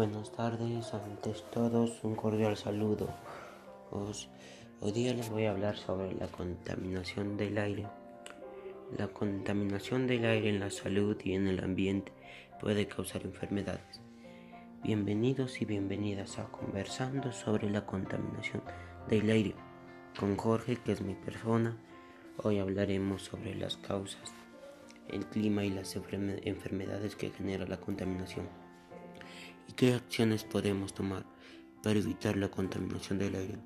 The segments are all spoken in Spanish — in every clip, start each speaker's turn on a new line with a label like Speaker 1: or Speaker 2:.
Speaker 1: Buenas tardes, antes todos un cordial saludo. hoy día les voy a hablar sobre la contaminación del aire. La contaminación del aire en la salud y en el ambiente puede causar enfermedades. Bienvenidos y bienvenidas a Conversando sobre la contaminación del aire. Con Jorge, que es mi persona, hoy hablaremos sobre las causas, el clima y las enfermedades que genera la contaminación. ¿Y qué acciones podemos tomar para evitar la contaminación del aire?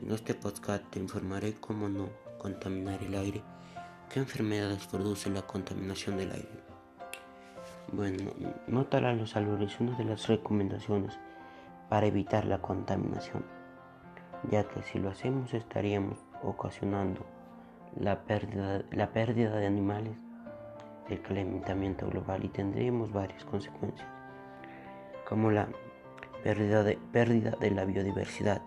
Speaker 1: En este podcast te informaré cómo no contaminar el aire, qué enfermedades produce la contaminación del aire. Bueno, notará los una de las recomendaciones para evitar la contaminación, ya que si lo hacemos estaríamos ocasionando la pérdida, la pérdida de animales, el calentamiento global y tendríamos varias consecuencias como la pérdida de, pérdida de la biodiversidad.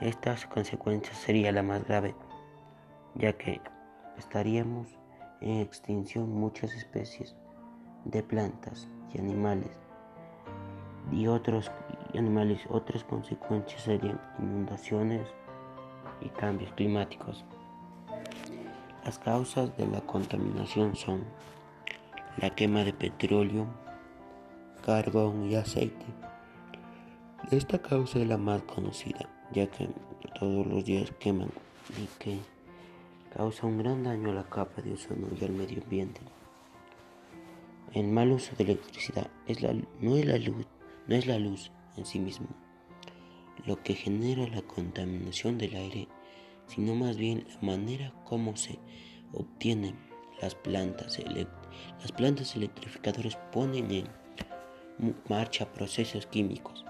Speaker 1: Estas consecuencias sería la más grave, ya que estaríamos en extinción muchas especies de plantas y animales y otros animales otras consecuencias serían inundaciones y cambios climáticos las causas de la contaminación son la quema de petróleo carbón y aceite. Esta causa es la más conocida, ya que todos los días queman y que causa un gran daño a la capa de ozono y al medio ambiente. El mal uso de electricidad es la, no, es la luz, no es la luz en sí mismo lo que genera la contaminación del aire, sino más bien la manera como se obtienen las plantas. Las plantas electrificadoras ponen en marcha procesos químicos.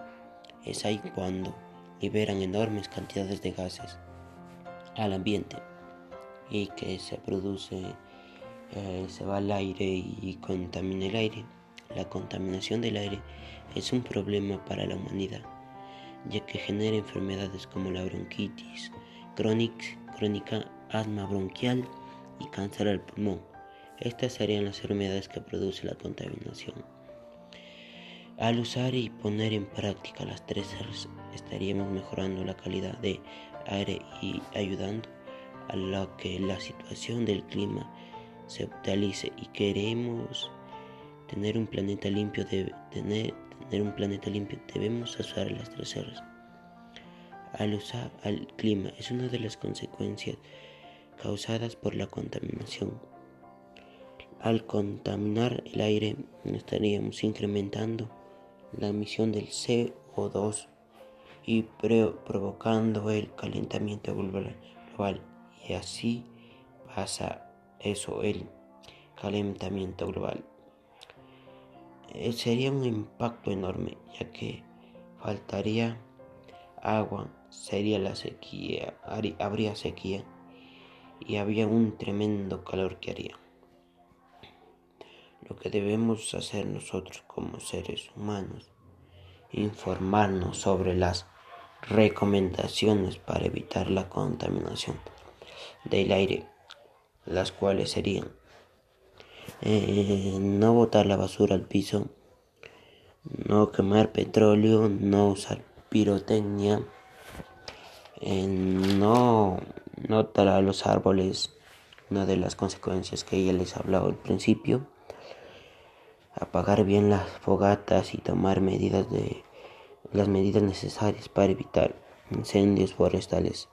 Speaker 1: Es ahí cuando liberan enormes cantidades de gases al ambiente y que se produce, eh, se va al aire y contamina el aire. La contaminación del aire es un problema para la humanidad, ya que genera enfermedades como la bronquitis crónica, asma bronquial y cáncer al pulmón. Estas serían las enfermedades que produce la contaminación. Al usar y poner en práctica las tres R's, estaríamos mejorando la calidad de aire y ayudando a lo que la situación del clima se optimice y queremos tener un planeta limpio de tener, tener un planeta limpio debemos usar las tres R's. Al usar al clima es una de las consecuencias causadas por la contaminación. Al contaminar el aire estaríamos incrementando la emisión del CO2 y provocando el calentamiento global, y así pasa eso el calentamiento global. Eh, sería un impacto enorme ya que faltaría agua sería la sequía habría sequía y había un tremendo calor que haría lo que debemos hacer nosotros como seres humanos, informarnos sobre las recomendaciones para evitar la contaminación del aire, las cuales serían eh, no botar la basura al piso, no quemar petróleo, no usar pirotecnia, eh, no, no talar los árboles, una de las consecuencias que ya les he hablado al principio apagar bien las fogatas y tomar medidas de las medidas necesarias para evitar incendios forestales,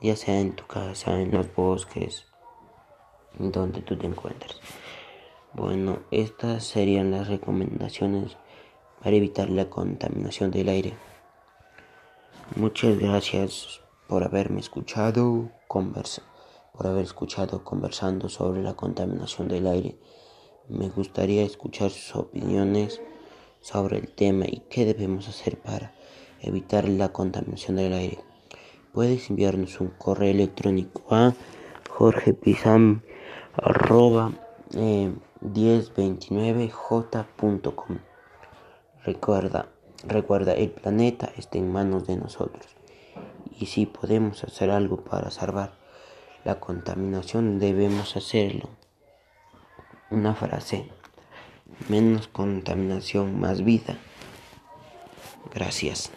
Speaker 1: ya sea en tu casa, en los bosques, donde tú te encuentres. Bueno, estas serían las recomendaciones para evitar la contaminación del aire. Muchas gracias por haberme escuchado, conversa, por haber escuchado conversando sobre la contaminación del aire. Me gustaría escuchar sus opiniones sobre el tema y qué debemos hacer para evitar la contaminación del aire. Puedes enviarnos un correo electrónico a jorgepizam1029j.com. Recuerda, recuerda, el planeta está en manos de nosotros. Y si podemos hacer algo para salvar la contaminación, debemos hacerlo una frase, menos contaminación, más vida. Gracias.